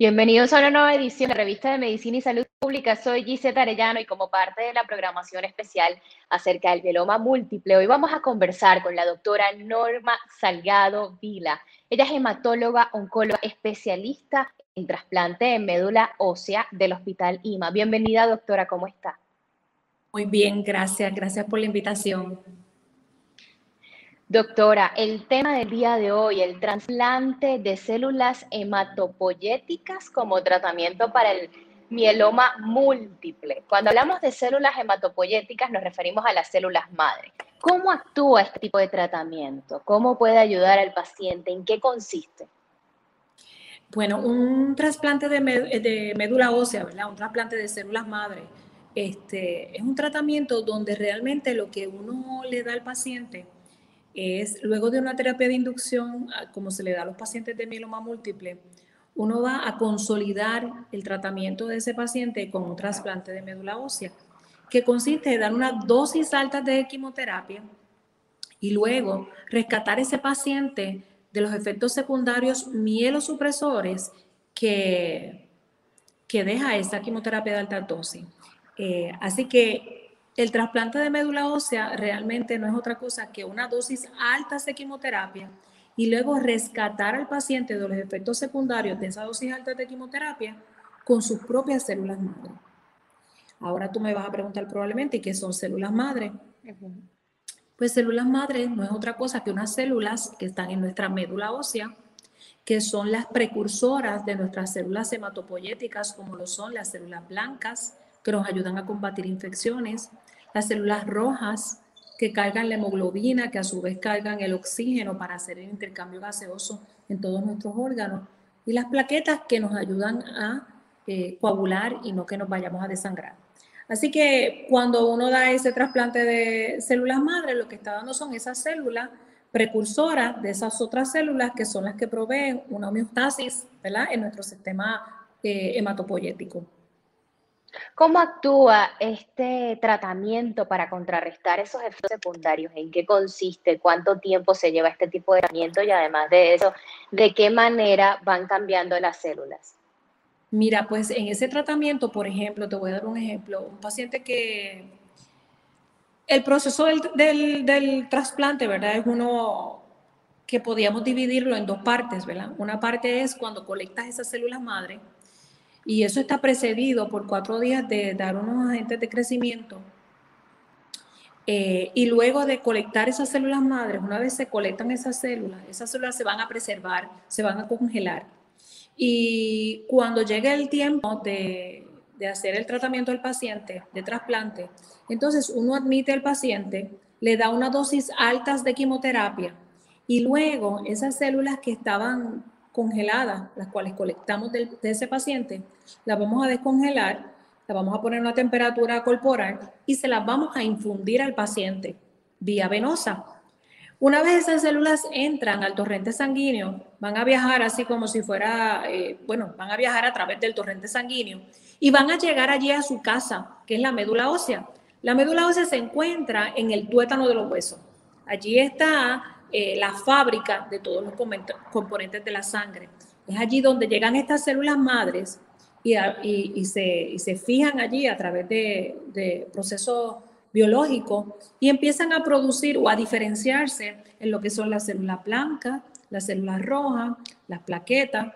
Bienvenidos a una nueva edición de la revista de Medicina y Salud Pública. Soy Gisette Arellano y como parte de la programación especial acerca del mieloma múltiple, hoy vamos a conversar con la doctora Norma Salgado Vila. Ella es hematóloga, oncóloga, especialista en trasplante de médula ósea del Hospital IMA. Bienvenida, doctora, ¿cómo está? Muy bien, gracias. Gracias por la invitación. Doctora, el tema del día de hoy, el trasplante de células hematopoyéticas como tratamiento para el mieloma múltiple. Cuando hablamos de células hematopoyéticas nos referimos a las células madre. ¿Cómo actúa este tipo de tratamiento? ¿Cómo puede ayudar al paciente? ¿En qué consiste? Bueno, un trasplante de, médula ósea, ¿verdad? Un trasplante de células madre. Este, es un tratamiento donde realmente lo que uno le da al paciente es, luego de una terapia de inducción, ah, como se le da a los pacientes de mieloma múltiple, uno va a consolidar el tratamiento de ese paciente con un trasplante de médula ósea, que consiste en dar una dosis alta de quimioterapia y luego rescatar ese paciente de los efectos secundarios mielosupresores que, que deja esa quimioterapia de alta dosis. Eh, así que el trasplante de médula ósea realmente no es otra cosa que una dosis alta de quimioterapia y luego rescatar al paciente de los efectos secundarios de esa dosis alta de quimioterapia con sus propias células madre. Ahora tú me vas a preguntar probablemente qué son células madre. Pues células madre no es otra cosa que unas células que están en nuestra médula ósea, que son las precursoras de nuestras células hematopoyéticas, como lo son las células blancas, que nos ayudan a combatir infecciones, las células rojas que cargan la hemoglobina, que a su vez cargan el oxígeno para hacer el intercambio gaseoso en todos nuestros órganos, y las plaquetas que nos ayudan a eh, coagular y no que nos vayamos a desangrar. Así que cuando uno da ese trasplante de células madre, lo que está dando son esas células precursoras de esas otras células que son las que proveen una homeostasis ¿verdad? en nuestro sistema eh, hematopoyético. ¿Cómo actúa este tratamiento para contrarrestar esos efectos secundarios? ¿En qué consiste? ¿Cuánto tiempo se lleva este tipo de tratamiento? Y además de eso, ¿de qué manera van cambiando las células? Mira, pues en ese tratamiento, por ejemplo, te voy a dar un ejemplo, un paciente que el proceso del, del trasplante, ¿verdad? Es uno que podíamos dividirlo en dos partes, ¿verdad? Una parte es cuando colectas esas células madre, y eso está precedido por cuatro días de dar unos agentes de crecimiento. Eh, y luego de colectar esas células madres, una vez se colectan esas células, esas células se van a preservar, se van a congelar. Y cuando llegue el tiempo de, de hacer el tratamiento del paciente, de trasplante, entonces uno admite al paciente, le da una dosis altas de quimioterapia y luego esas células que estaban congeladas, las cuales colectamos de, ese paciente, las vamos a descongelar, las vamos a poner a una temperatura corporal y se las vamos a infundir al paciente vía venosa. Una vez esas células entran al torrente sanguíneo, van a viajar así como si fuera, eh, bueno, van a viajar a través del torrente sanguíneo y van a llegar allí a su casa, que es la médula ósea. La médula ósea se encuentra en el tuétano de los huesos. Allí está eh, la fábrica de todos los componentes de la sangre. Es allí donde llegan estas células madres y, y, se, se, fijan allí a través de, de, procesos biológicos y empiezan a producir o a diferenciarse en lo que son las células blancas, las células rojas, las plaquetas.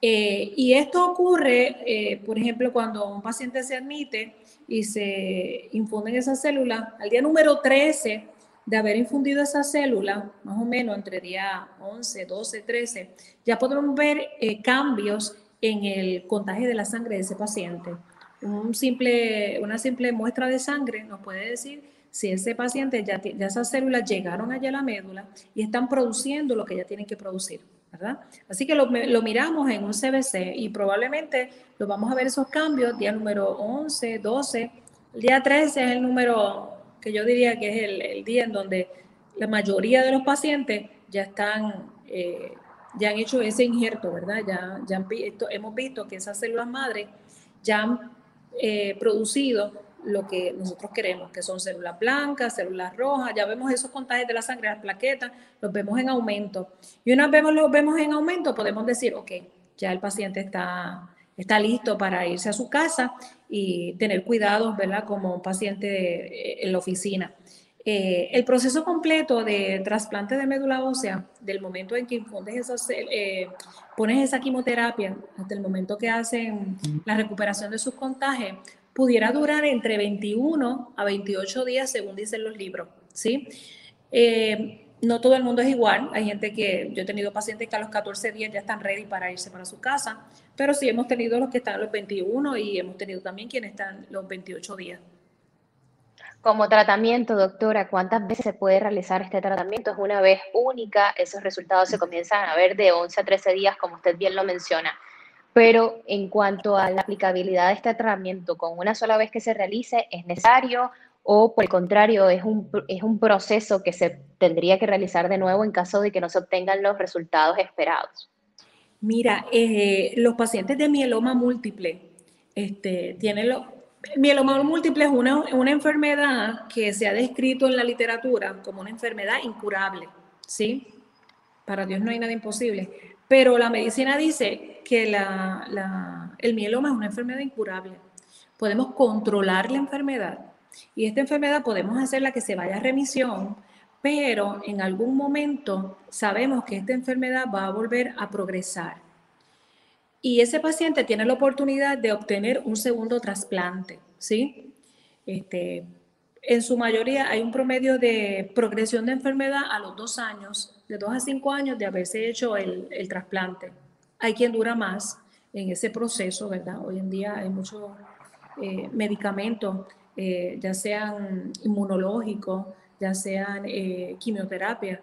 Eh, y esto ocurre, eh, por ejemplo, cuando un paciente se admite y se infunden esas células, al día número 13 de haber infundido esa célula, más o menos entre día 11, 12, 13, ya podemos ver eh, cambios en el contagio de la sangre de ese paciente. Un simple, una simple muestra de sangre nos puede decir si ese paciente ya, ya esas células llegaron allá a la médula y están produciendo lo que ya tienen que producir. ¿verdad? Así que lo, lo, miramos en un CBC y probablemente lo vamos a ver esos cambios día número 11, 12, el día 13 es el número que yo diría que es el, día en donde la mayoría de los pacientes ya están, eh, ya han hecho ese injerto, ¿verdad? Ya, ya hemos visto que esas células madres ya han eh, producido lo que nosotros queremos, que son células blancas, células rojas, ya vemos esos contagios de la sangre, las plaquetas, los vemos en aumento. Y una vez los vemos en aumento, podemos decir, ok, ya el paciente está, está listo para irse a su casa y tener cuidados, ¿verdad? Como un paciente en la oficina. Eh, el proceso completo de trasplante de médula ósea, del momento en que eh, pones esa quimioterapia, hasta el momento que hacen la recuperación de sus contagios, pudiera durar entre 21 a 28 días, según dicen los libros, ¿sí? Eh, no todo el mundo es igual. Hay gente que, yo he tenido pacientes que a los 14 días ya están ready para irse para su casa, pero sí hemos tenido los que están a los 21 y hemos tenido también quienes están los 28 días. Como tratamiento, doctora, ¿cuántas veces se puede realizar este tratamiento? ¿Es una vez única? Esos resultados se comienzan a ver de 11 a 13 días, como usted bien lo menciona. Pero en cuanto a la aplicabilidad de este tratamiento, con una sola vez que se realice, ¿es necesario o por el contrario, es un, es un proceso que se tendría que realizar de nuevo en caso de que no se obtengan los resultados esperados? Mira, eh, los pacientes de mieloma múltiple este, tienen lo, mieloma múltiple es una, una, enfermedad que se ha descrito en la literatura como una enfermedad incurable, ¿sí? Para Dios no hay nada imposible. Pero la medicina dice que la, la, el mieloma es una enfermedad incurable. Podemos controlar la enfermedad y esta enfermedad podemos hacerla que se vaya a remisión, pero en algún momento sabemos que esta enfermedad va a volver a progresar. Y ese paciente tiene la oportunidad de obtener un segundo trasplante, ¿sí? Este, en su mayoría hay un promedio de progresión de enfermedad a los dos años, de dos a cinco años de haberse hecho el, el trasplante. Hay quien dura más en ese proceso, ¿verdad? Hoy en día hay muchos eh, medicamentos, eh, ya sean inmunológicos, ya sean eh, quimioterapia.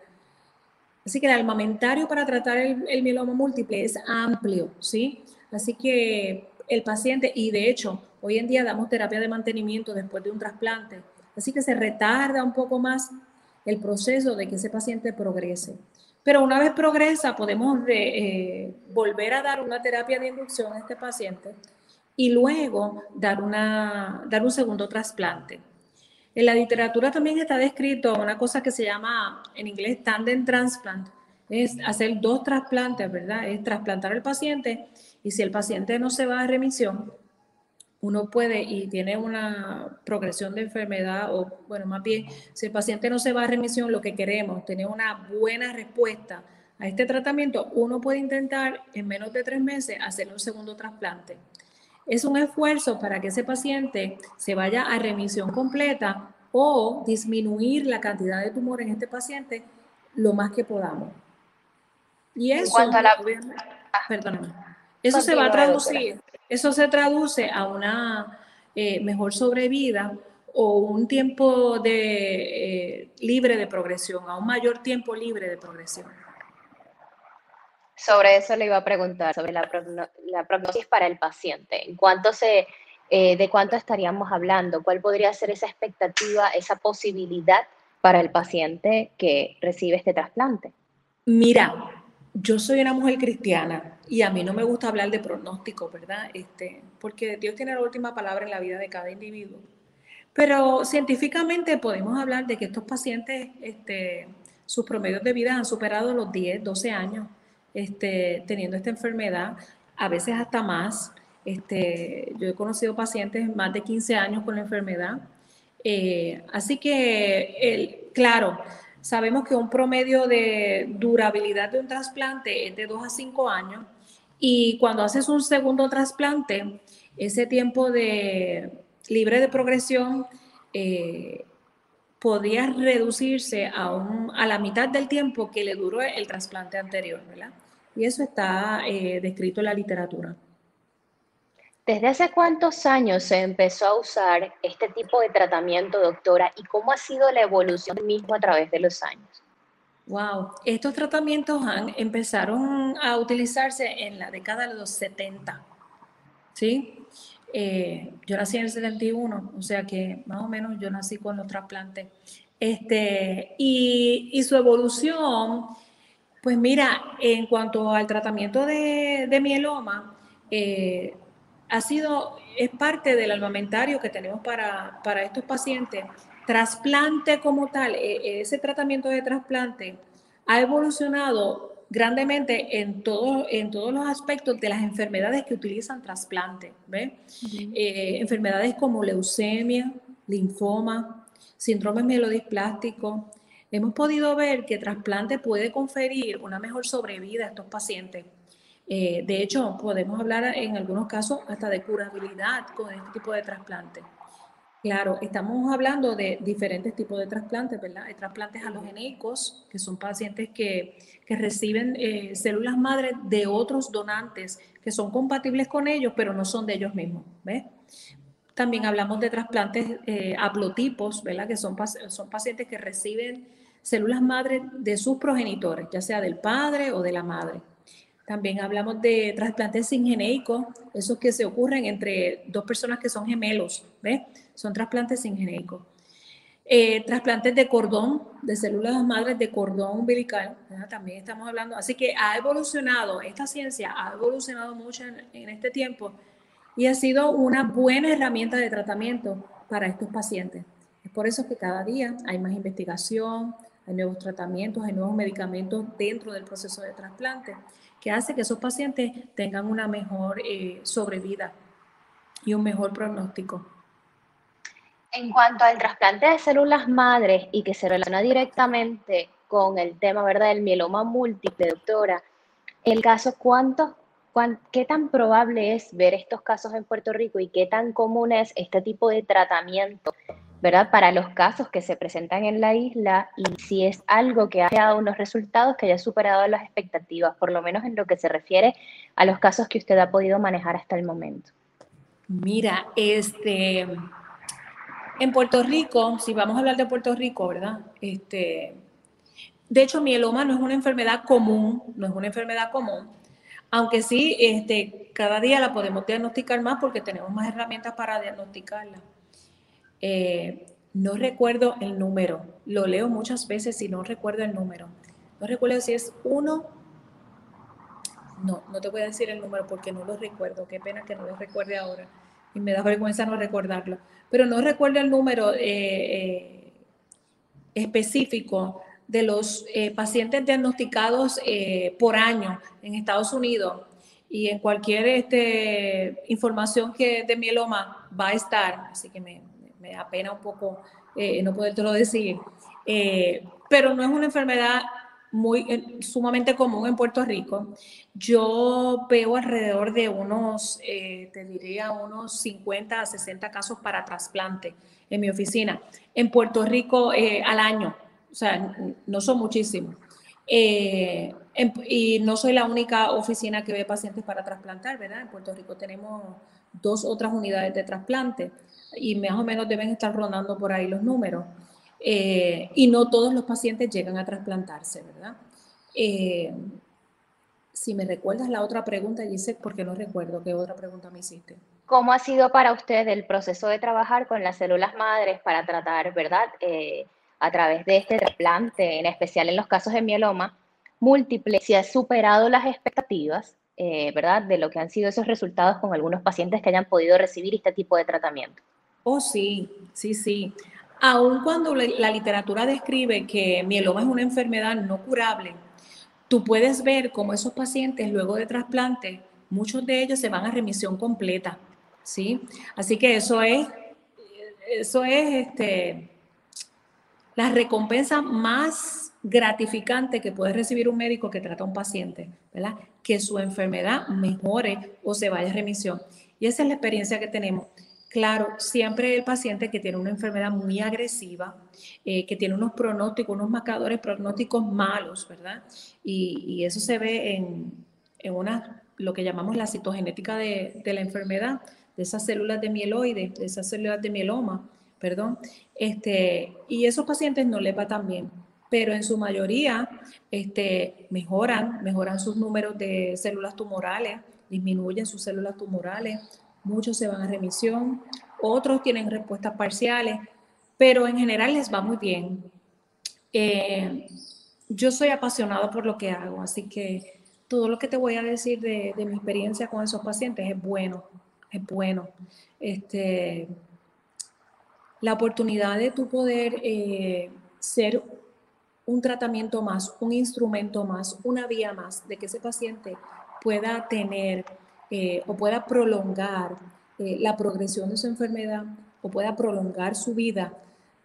Así que el armamentario para tratar el, el mieloma múltiple es amplio, ¿sí? Así que el paciente, y de hecho, hoy en día damos terapia de mantenimiento después de un trasplante, así que se retarda un poco más el proceso de que ese paciente progrese. Pero una vez progresa, podemos eh, volver a dar una terapia de inducción a este paciente y luego dar, una, dar un segundo trasplante. En la literatura también está descrito una cosa que se llama en inglés tandem transplant, es hacer dos trasplantes, ¿verdad? Es trasplantar al paciente y si el paciente no se va a remisión, uno puede y tiene una progresión de enfermedad, o bueno, más bien, si el paciente no se va a remisión, lo que queremos, tener una buena respuesta a este tratamiento, uno puede intentar en menos de tres meses hacer un segundo trasplante. Es un esfuerzo para que ese paciente se vaya a remisión completa o disminuir la cantidad de tumor en este paciente lo más que podamos. Y eso, eso se va a traducir, eso se traduce a una eh, mejor sobrevida o un tiempo de, eh, libre de progresión, a un mayor tiempo libre de progresión. Sobre eso le iba a preguntar, sobre la, prognosis para el paciente. ¿En cuánto se, eh, ¿De cuánto estaríamos hablando? ¿Cuál podría ser esa expectativa, esa posibilidad para el paciente que recibe este trasplante? Mira, yo soy una mujer cristiana y a mí no me gusta hablar de pronóstico, ¿verdad? Este, porque Dios tiene la última palabra en la vida de cada individuo. Pero científicamente podemos hablar de que estos pacientes, este, sus promedios de vida han superado los 10, 12 años este, teniendo esta enfermedad, a veces hasta más. Este, yo he conocido pacientes más de 15 años con la enfermedad. Eh, así que, claro, sabemos que un promedio de durabilidad de un trasplante es de 2 a 5 años y cuando haces un segundo trasplante, ese tiempo de libre de progresión eh, podría reducirse a, a, la mitad del tiempo que le duró el trasplante anterior, ¿verdad? Y eso está eh, descrito en la literatura. ¿Desde hace cuántos años se empezó a usar este tipo de tratamiento, doctora, y cómo ha sido la evolución mismo a través de los años? Wow, estos tratamientos han, empezaron a utilizarse en la década de los 70, ¿sí? Eh, yo nací en el 71, o sea que más o menos yo nací con los trasplantes. Este, y, su evolución, pues mira, en cuanto al tratamiento de, mieloma, eh, ha sido, es parte del armamentario que tenemos para, para estos pacientes. Trasplante como tal, e, ese tratamiento de trasplante ha evolucionado grandemente en, todo, en todos los aspectos de las enfermedades que utilizan trasplante. Eh, enfermedades como leucemia, linfoma, síndrome mielodisplástico. Hemos podido ver que trasplante puede conferir una mejor sobrevida a estos pacientes. Eh, de hecho, podemos hablar en algunos casos hasta de curabilidad con este tipo de trasplante. Claro, estamos hablando de diferentes tipos de trasplantes, ¿verdad? Hay trasplantes halogeneicos, que son pacientes que, reciben eh, células madres de otros donantes que son compatibles con ellos, pero no son de ellos mismos, ¿ves? También hablamos de trasplantes eh, haplotipos, ¿verdad? Que son, son pacientes que reciben células madres de sus progenitores, ya sea del padre o de la madre. También hablamos de trasplantes singeneicos, esos que se ocurren entre dos personas que son gemelos, ¿ves? Son trasplantes singeneicos. Eh, trasplantes de cordón, de células madres de cordón umbilical, también estamos hablando. Así que ha evolucionado, esta ciencia ha evolucionado mucho en, este tiempo y ha sido una buena herramienta de tratamiento para estos pacientes. Es por eso que cada día hay más investigación, hay nuevos tratamientos, hay nuevos medicamentos dentro del proceso de trasplante que hace que esos pacientes tengan una mejor eh, sobrevida y un mejor pronóstico. En cuanto al trasplante de células madres y que se relaciona directamente con el tema ¿verdad? del mieloma múltiple, doctora, el caso, ¿cuántos, ¿qué tan probable es ver estos casos en Puerto Rico y qué tan común es este tipo de tratamiento ¿verdad? Para los casos que se presentan en la isla y si es algo que ha dado unos resultados que haya superado las expectativas, por lo menos en lo que se refiere a los casos que usted ha podido manejar hasta el momento. Mira, este, en Puerto Rico, si vamos a hablar de Puerto Rico, ¿verdad? Este, de hecho, mieloma no es una enfermedad común, no es una enfermedad común, aunque sí, este, cada día la podemos diagnosticar más porque tenemos más herramientas para diagnosticarla. Eh, no recuerdo el número, lo leo muchas veces y no recuerdo el número. No recuerdo si es uno, no, no te voy a decir el número porque no lo recuerdo, qué pena que no lo recuerde ahora. Y me da vergüenza no recordarlo, pero no recuerdo el número eh, eh, específico de los pacientes diagnosticados por año en Estados Unidos. Y en cualquier este, información que de mieloma va a estar, así que me, me da pena un poco eh, no podértelo decir, eh, pero no es una enfermedad muy eh, sumamente común en Puerto Rico. Yo veo alrededor de unos, te diría, unos 50 a 60 casos para trasplante en mi oficina. En Puerto Rico al año, o sea, no son muchísimos. y no soy la única oficina que ve pacientes para trasplantar, ¿verdad? En Puerto Rico tenemos dos otras unidades de trasplante y más o menos deben estar rondando por ahí los números. Eh, y no todos los pacientes llegan a trasplantarse, ¿verdad? Eh, si me recuerdas la otra pregunta, Giselle, porque no recuerdo qué otra pregunta me hiciste. ¿Cómo ha sido para usted el proceso de trabajar con las células madres para tratar, verdad, eh, a través de este trasplante, en especial en los casos de mieloma múltiple, si ha superado las expectativas, verdad, de lo que han sido esos resultados con algunos pacientes que hayan podido recibir este tipo de tratamiento? Oh, sí, sí, sí. Aun cuando la literatura describe que mieloma es una enfermedad no curable, tú puedes ver cómo esos pacientes luego de trasplante, muchos de ellos se van a remisión completa, ¿sí? Así que eso es, eso es este, la recompensa más gratificante que puede recibir un médico que trata a un paciente, ¿verdad? Que su enfermedad mejore o se vaya a remisión. Y esa es la experiencia que tenemos. Claro, siempre el paciente que tiene una enfermedad muy agresiva, eh, que tiene unos pronósticos, unos marcadores pronósticos malos, ¿verdad? Y, eso se ve en, una, lo que llamamos la citogenética de, la enfermedad, de esas células de mieloide, de esas células de mieloma, perdón. Este, y esos pacientes no les va tan bien, pero en su mayoría este, mejoran, mejoran sus números de células tumorales, disminuyen sus células tumorales, muchos se van a remisión, otros tienen respuestas parciales, pero en general les va muy bien. Eh, yo soy apasionado por lo que hago, así que todo lo que te voy a decir de, mi experiencia con esos pacientes es bueno, es bueno. Este, la oportunidad de tu poder eh, ser un tratamiento más, un instrumento más, una vía más de que ese paciente pueda tener eh, o pueda prolongar eh, la progresión de su enfermedad o pueda prolongar su vida,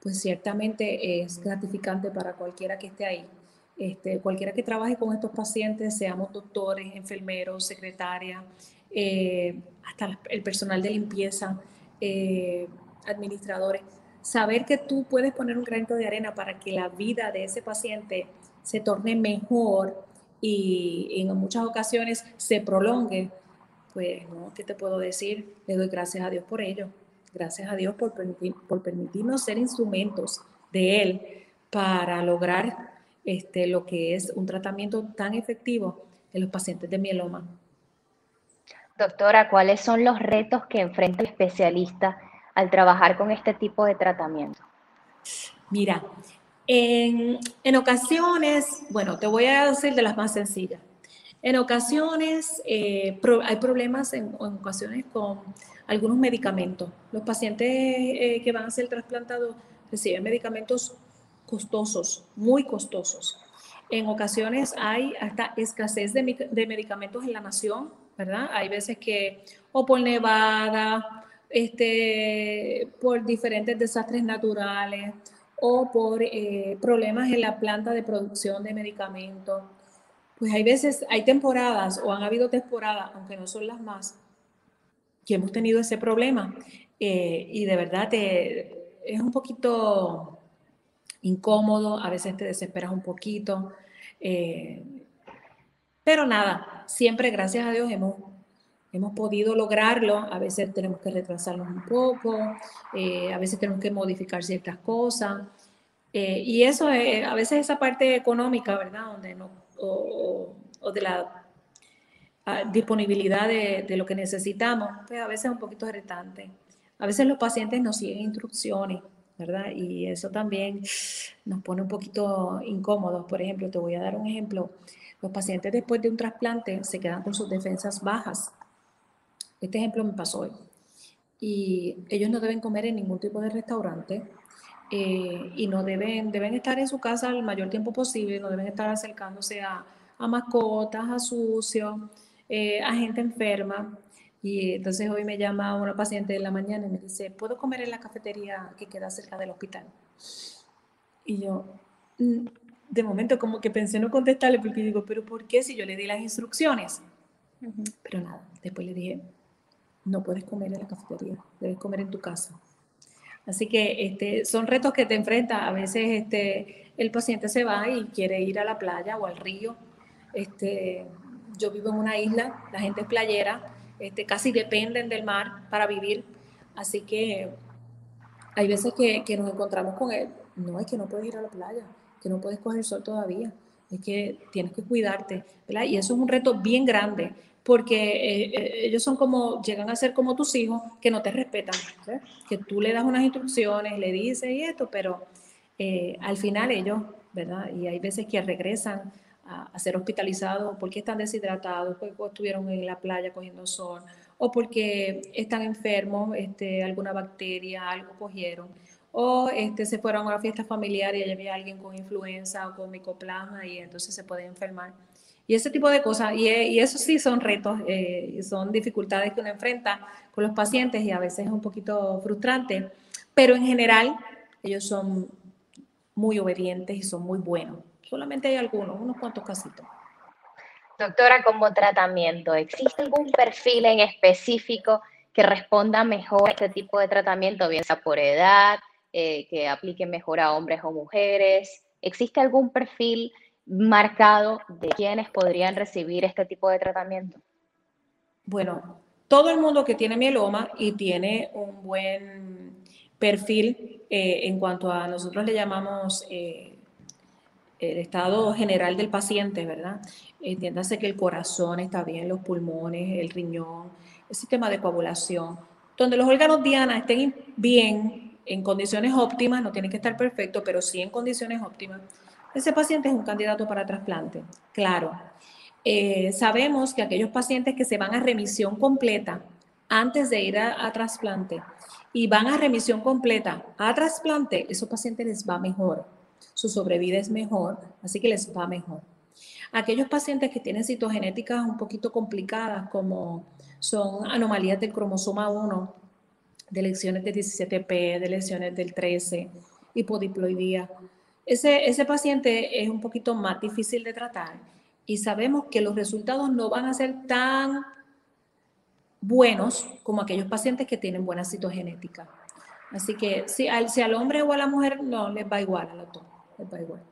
pues ciertamente es gratificante para cualquiera que esté ahí. Este, cualquiera que trabaje con estos pacientes, seamos doctores, enfermeros, secretarias, eh, hasta el personal de limpieza, administradores, saber que tú puedes poner un granito de arena para que la vida de ese paciente se torne mejor y en muchas ocasiones se prolongue, pues, ¿no? ¿Qué te puedo decir? Le doy gracias a Dios por ello. Gracias a Dios por, por permitirnos ser instrumentos de Él para lograr este, lo que es un tratamiento tan efectivo en los pacientes de mieloma. Doctora, ¿cuáles son los retos que enfrenta el especialista al trabajar con este tipo de tratamiento? Mira, en, en ocasiones, bueno, te voy a decir de las más sencillas. En ocasiones eh, hay problemas en, ocasiones con algunos medicamentos. Los pacientes eh, que van a ser trasplantados reciben medicamentos costosos, muy costosos. En ocasiones hay hasta escasez de, medicamentos en la nación, ¿verdad? Hay veces que o por nevada este, por diferentes desastres naturales o por eh, problemas en la planta de producción de medicamentos. Pues hay veces, hay temporadas o han habido temporadas, aunque no son las más, que hemos tenido ese problema. Eh, y de verdad te, es un poquito incómodo, a veces te desesperas un poquito. Eh, pero nada, siempre gracias a Dios hemos hemos podido lograrlo, a veces tenemos que retrasarnos un poco, eh, a veces tenemos que modificar ciertas cosas. Eh, y eso, es, a veces esa parte económica, ¿verdad? Donde no, o, de la ah, disponibilidad de, de, lo que necesitamos, pues a veces es un poquito retante. A veces los pacientes nos siguen instrucciones, ¿verdad? Y eso también nos pone un poquito incómodos. Por ejemplo, te voy a dar un ejemplo. Los pacientes después de un trasplante se quedan con sus defensas bajas este ejemplo me pasó hoy. Y ellos no deben comer en ningún tipo de restaurante eh, y no deben, deben estar en su casa el mayor tiempo posible, no deben estar acercándose a, mascotas, a sucio, eh, a gente enferma. Y entonces hoy me llama una paciente de la mañana y me dice, ¿puedo comer en la cafetería que queda cerca del hospital? Y yo, mm, de momento como que pensé no contestarle porque digo, pero ¿por qué si yo le di las instrucciones? Pero nada, después le dije, no puedes comer en la cafetería, debes comer en tu casa. Así que este, son retos que te enfrentas. A veces este, el paciente se va y quiere ir a la playa o al río. Este, yo vivo en una isla, la gente es playera, este, casi dependen del mar para vivir. Así que hay veces que, que nos encontramos con él. No, es que no puedes ir a la playa, que no puedes coger sol todavía, es que tienes que cuidarte. Y eso es un reto bien grande porque eh, eh, ellos son como, llegan a ser como tus hijos que no te respetan, que tú le das unas instrucciones, le dices y esto, pero eh, al final ellos, ¿verdad? Y hay veces que regresan a, ser hospitalizados porque están deshidratados, porque estuvieron en la playa cogiendo sol, o porque están enfermos, este, alguna bacteria, algo cogieron, o este, se fueron a una fiesta familiar y había alguien con influenza o con micoplasma y entonces se puede enfermar. Y ese tipo de cosas, y, eh, y eso sí son retos, eh, son dificultades que uno enfrenta con los pacientes y a veces es un poquito frustrante, pero en general ellos son muy obedientes y son muy buenos. Solamente hay algunos, unos cuantos casitos. Doctora, como tratamiento, ¿existe algún perfil en específico que responda mejor a este tipo de tratamiento, bien sea por edad, eh, que aplique mejor a hombres o mujeres? ¿Existe algún perfil marcado de quienes podrían recibir este tipo de tratamiento? Bueno, todo el mundo que tiene mieloma y tiene un buen perfil eh, en cuanto a nosotros le llamamos eh, el estado general del paciente, ¿verdad? Entiéndase que el corazón está bien, los pulmones, el riñón, el sistema de coagulación, donde los órganos diana estén bien, en condiciones óptimas, no tienen que estar perfectos, pero sí en condiciones óptimas, ese paciente es un candidato para trasplante. Claro, eh, sabemos que aquellos pacientes que se van a remisión completa antes de ir a, trasplante y van a remisión completa a trasplante, esos pacientes les va mejor, su sobrevida es mejor, así que les va mejor. Aquellos pacientes que tienen citogenéticas un poquito complicadas, como son anomalías del cromosoma 1, de lesiones del 17P, de lesiones del 13, hipodiploidía, ese, ese paciente es un poquito más difícil de tratar y sabemos que los resultados no van a ser tan buenos como aquellos pacientes que tienen buena citogenética. Así que si al, si al hombre o a la mujer no, les va igual les va igual.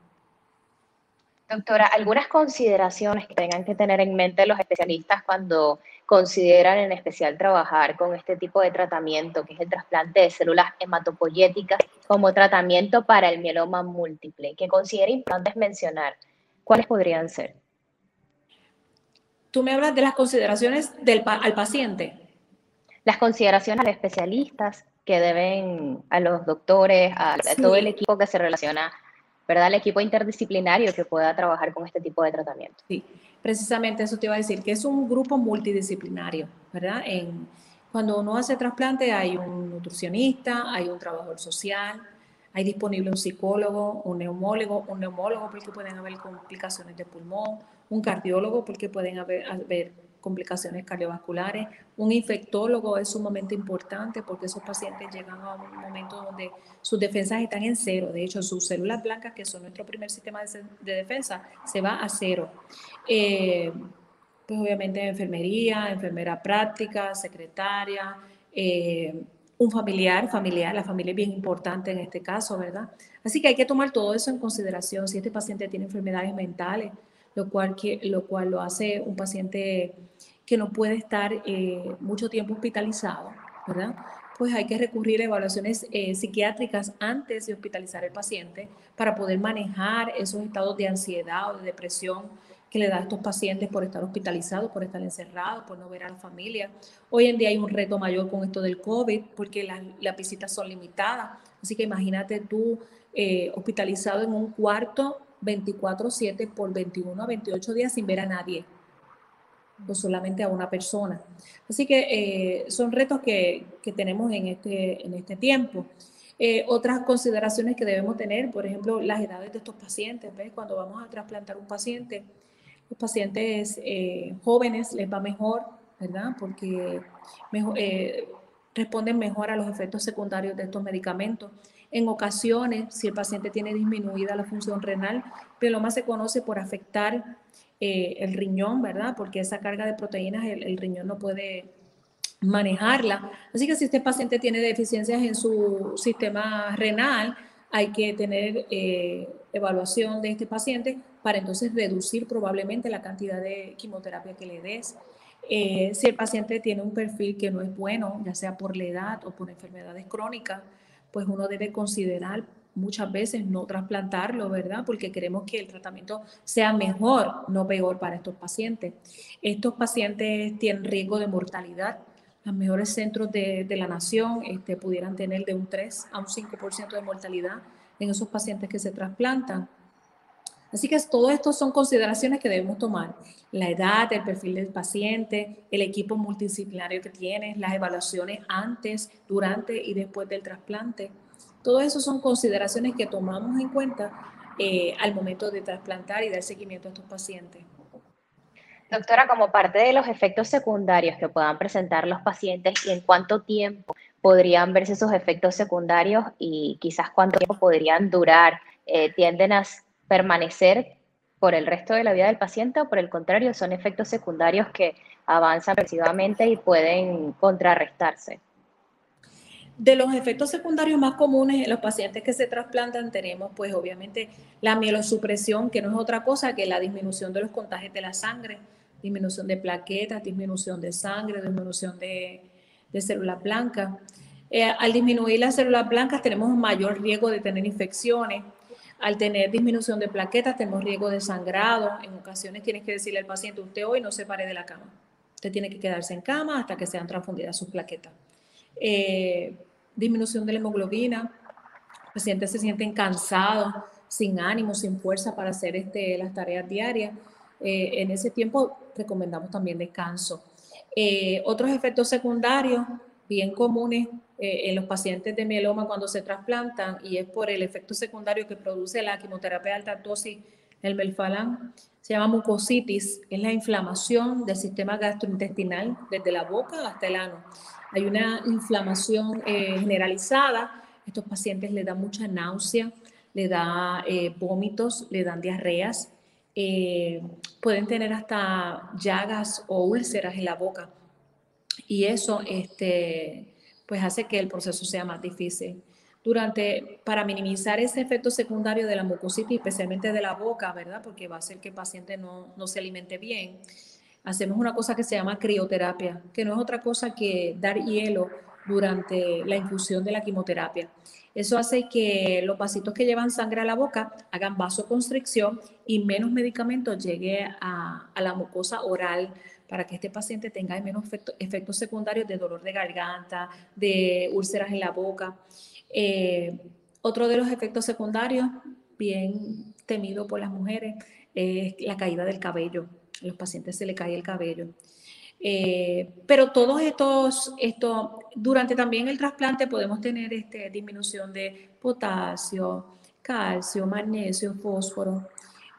Doctora, algunas consideraciones que tengan que tener en mente los especialistas cuando consideran en especial trabajar con este tipo de tratamiento, que es el trasplante de células hematopoyéticas como tratamiento para el mieloma múltiple, que considera importantes mencionar. ¿Cuáles podrían ser? Tú me hablas de las consideraciones del, al paciente. Las consideraciones a los especialistas que deben, a los doctores, a, todo el equipo que se relaciona, ¿verdad? El equipo interdisciplinario que pueda trabajar con este tipo de tratamiento. Sí, precisamente eso te iba a decir, que es un grupo multidisciplinario, ¿verdad? Cuando uno hace trasplante hay un nutricionista, hay un trabajador social, hay disponible un psicólogo, un neumólogo, un neumólogo porque pueden haber complicaciones de pulmón, un cardiólogo porque pueden haber, haber complicaciones cardiovasculares. Un infectólogo es sumamente importante porque esos pacientes llegan a un momento donde sus defensas están en cero. De hecho, sus células blancas, que son nuestro primer sistema de, defensa, se va a cero. Eh, pues obviamente enfermería, enfermera práctica, secretaria, eh, un familiar, familiar, la familia es bien importante en este caso, ¿verdad? Así que hay que tomar todo eso en consideración. Si este paciente tiene enfermedades mentales, lo cual, lo, cual lo hace un paciente que no puede estar eh, mucho tiempo hospitalizado, ¿verdad? Pues hay que recurrir a evaluaciones eh, psiquiátricas antes de hospitalizar al paciente para poder manejar esos estados de ansiedad o de depresión que le da a estos pacientes por estar hospitalizados, por estar encerrados, por no ver a la familia. Hoy en día hay un reto mayor con esto del COVID porque las, visitas son limitadas. Así que imagínate tú eh, hospitalizado en un cuarto 24/7 por 21 a 28 días sin ver a nadie, o solamente a una persona. Así que eh, son retos que, que, tenemos en este, en este tiempo. Eh, otras consideraciones que debemos tener, por ejemplo, las edades de estos pacientes. ¿ves? Cuando vamos a trasplantar un paciente, los pacientes eh, jóvenes les va mejor, ¿verdad? Porque responden mejor a los efectos secundarios de estos medicamentos. En ocasiones, si el paciente tiene disminuida la función renal, más se conoce por afectar eh, el riñón, ¿verdad? Porque esa carga de proteínas el, riñón no puede manejarla. Así que si este paciente tiene deficiencias en su sistema renal, hay que tener eh, evaluación de este paciente para entonces reducir probablemente la cantidad de quimioterapia que le des. Eh, si el paciente tiene un perfil que no es bueno, ya sea por la edad o por enfermedades crónicas, pues uno debe considerar muchas veces no trasplantarlo, ¿verdad? Porque queremos que el tratamiento sea mejor, no peor para estos pacientes. Estos pacientes tienen riesgo de mortalidad. Los mejores centros de, de la nación este, pudieran tener de un 3 a un 5% de mortalidad en esos pacientes que se trasplantan. Así que todo esto son consideraciones que debemos tomar. La edad, el perfil del paciente, el equipo multidisciplinario que tienes, las evaluaciones antes, durante y después del trasplante. Todo eso son consideraciones que tomamos en cuenta eh, al momento de trasplantar y dar seguimiento a estos pacientes. Doctora, como parte de los efectos secundarios que puedan presentar los pacientes y en cuánto tiempo podrían verse esos efectos secundarios y quizás cuánto tiempo podrían durar, eh, tienden a permanecer por el resto de la vida del paciente o por el contrario son efectos secundarios que avanzan progresivamente y pueden contrarrestarse. De los efectos secundarios más comunes en los pacientes que se trasplantan tenemos pues obviamente la mielosupresión, que no es otra cosa que la disminución de los contagios de la sangre, disminución de plaquetas, disminución de sangre, disminución de, células blancas. Eh, al disminuir las células blancas tenemos un mayor riesgo de tener infecciones, al tener disminución de plaquetas, tenemos riesgo de sangrado. En ocasiones tienes que decirle al paciente, usted hoy no se pare de la cama. Usted tiene que quedarse en cama hasta que sean transfundidas sus plaquetas. Eh, disminución de la hemoglobina, los pacientes se sienten cansados, sin ánimo, sin fuerza para hacer este, las tareas diarias. Eh, en ese tiempo recomendamos también descanso. Eh, otros efectos secundarios bien comunes en los pacientes de mieloma cuando se trasplantan y es por el efecto secundario que produce la quimioterapia de alta dosis, el melfalán, se llama mucositis, es la inflamación del sistema gastrointestinal desde la boca hasta el ano. Hay una inflamación eh, generalizada, estos pacientes le da mucha náusea, le da eh, vómitos, le dan diarreas, eh, pueden tener hasta llagas o úlceras en la boca y eso este, pues hace que el proceso sea más difícil durante, para minimizar ese efecto secundario de la mucositis, especialmente de la boca, ¿verdad? Porque va a hacer que el paciente no, no se alimente bien. Hacemos una cosa que se llama crioterapia, que no es otra cosa que dar hielo durante la infusión de la quimioterapia. Eso hace que los vasitos que llevan sangre a la boca hagan vasoconstricción y menos medicamento llegue a, a la mucosa oral para que este paciente tenga menos efectos secundarios de dolor de garganta, de úlceras en la boca. Eh, otro de los efectos secundarios, bien temido por las mujeres, es la caída del cabello. A los pacientes se le cae el cabello. Eh, pero todos estos, esto, durante también el trasplante podemos tener este, disminución de potasio, calcio, magnesio, fósforo.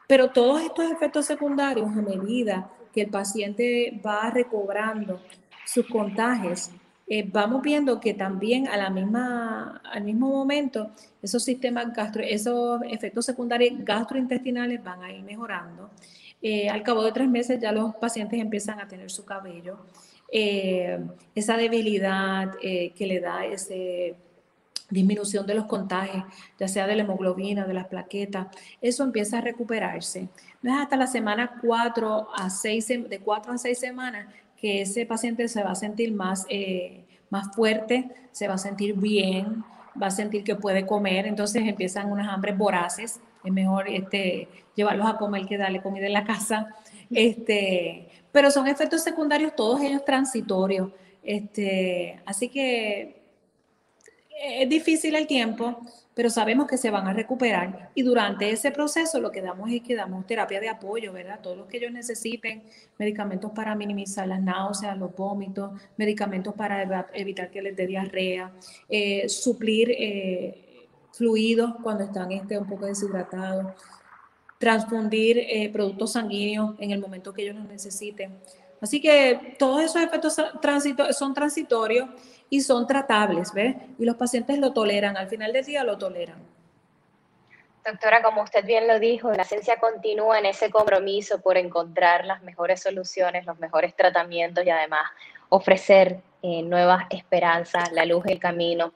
Pero todos estos efectos secundarios, a medida que el paciente va recobrando sus contagios, eh, vamos viendo que también a la misma, al mismo momento esos sistemas gastro, esos efectos secundarios gastrointestinales van a ir mejorando. Eh, al cabo de tres meses ya los pacientes empiezan a tener su cabello. Eh, esa debilidad que le da esa disminución de los contagios, ya sea de la hemoglobina, de las plaquetas, eso empieza a recuperarse. No es hasta la semana 4 a 6, de 4 a 6 semanas que ese paciente se va a sentir más, eh, más fuerte, se va a sentir bien, va a sentir que puede comer, entonces empiezan unas hambres voraces, es mejor este, llevarlos a comer que darle comida en la casa, este, pero son efectos secundarios, todos ellos transitorios, este, así que es difícil el tiempo, pero sabemos que se van a recuperar. Y durante ese proceso lo que damos es que damos terapia de apoyo, ¿verdad? Todos los que ellos necesiten, medicamentos para minimizar las náuseas, los vómitos, medicamentos para evitar que les dé diarrea, eh, suplir eh, fluidos cuando están este, un poco deshidratados, transfundir eh, productos sanguíneos en el momento que ellos los necesiten. Así que todos esos efectos son transitorios y son tratables, ¿ves? Y los pacientes lo toleran, al final del día lo toleran. Doctora, como usted bien lo dijo, la ciencia continúa en ese compromiso por encontrar las mejores soluciones, los mejores tratamientos y además ofrecer eh, nuevas esperanzas, la luz del camino.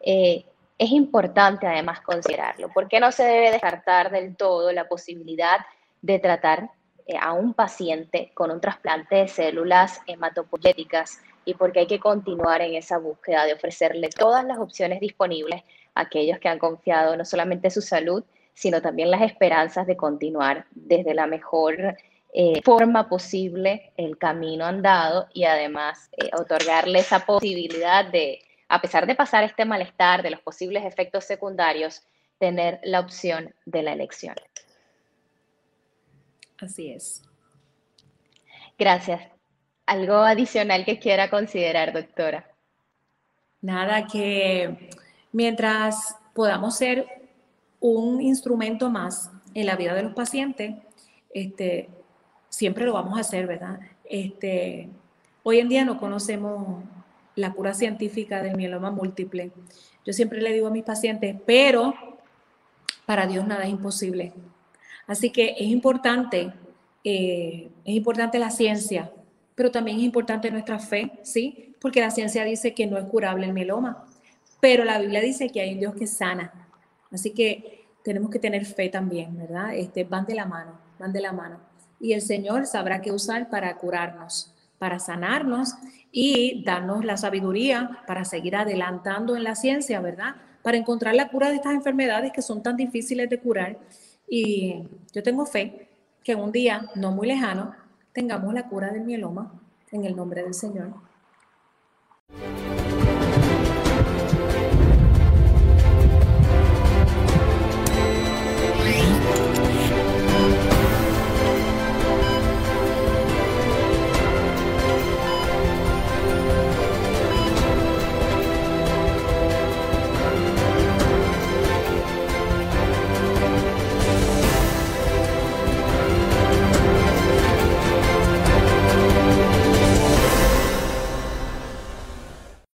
Eh, es importante además considerarlo, porque no se debe descartar del todo la posibilidad de tratar eh, a un paciente con un trasplante de células hematopoyéticas y porque hay que continuar en esa búsqueda de ofrecerle todas las opciones disponibles a aquellos que han confiado no solamente su salud, sino también las esperanzas de continuar desde la mejor eh, forma posible el camino andado y además eh, otorgarle esa posibilidad de, a pesar de pasar este malestar, de los posibles efectos secundarios, tener la opción de la elección. Así es. Gracias. ¿Algo adicional que quiera considerar, doctora? Nada, que mientras podamos ser un instrumento más en la vida de los pacientes, este, siempre lo vamos a hacer, ¿verdad? Este, hoy en día no conocemos la cura científica del mieloma múltiple. Yo siempre le digo a mis pacientes, pero para Dios nada es imposible. Así que es importante, eh, es importante la ciencia, pero también es importante nuestra fe, ¿sí? Porque la ciencia dice que no es curable el mieloma, pero la Biblia dice que hay un Dios que sana. Así que tenemos que tener fe también, ¿verdad? Este, van de la mano, van de la mano. Y el Señor sabrá qué usar para curarnos, para sanarnos y darnos la sabiduría para seguir adelantando en la ciencia, ¿verdad? Para encontrar la cura de estas enfermedades que son tan difíciles de curar. Y yo tengo fe que un día, no muy lejano, tengamos la cura del mieloma en el nombre del Señor.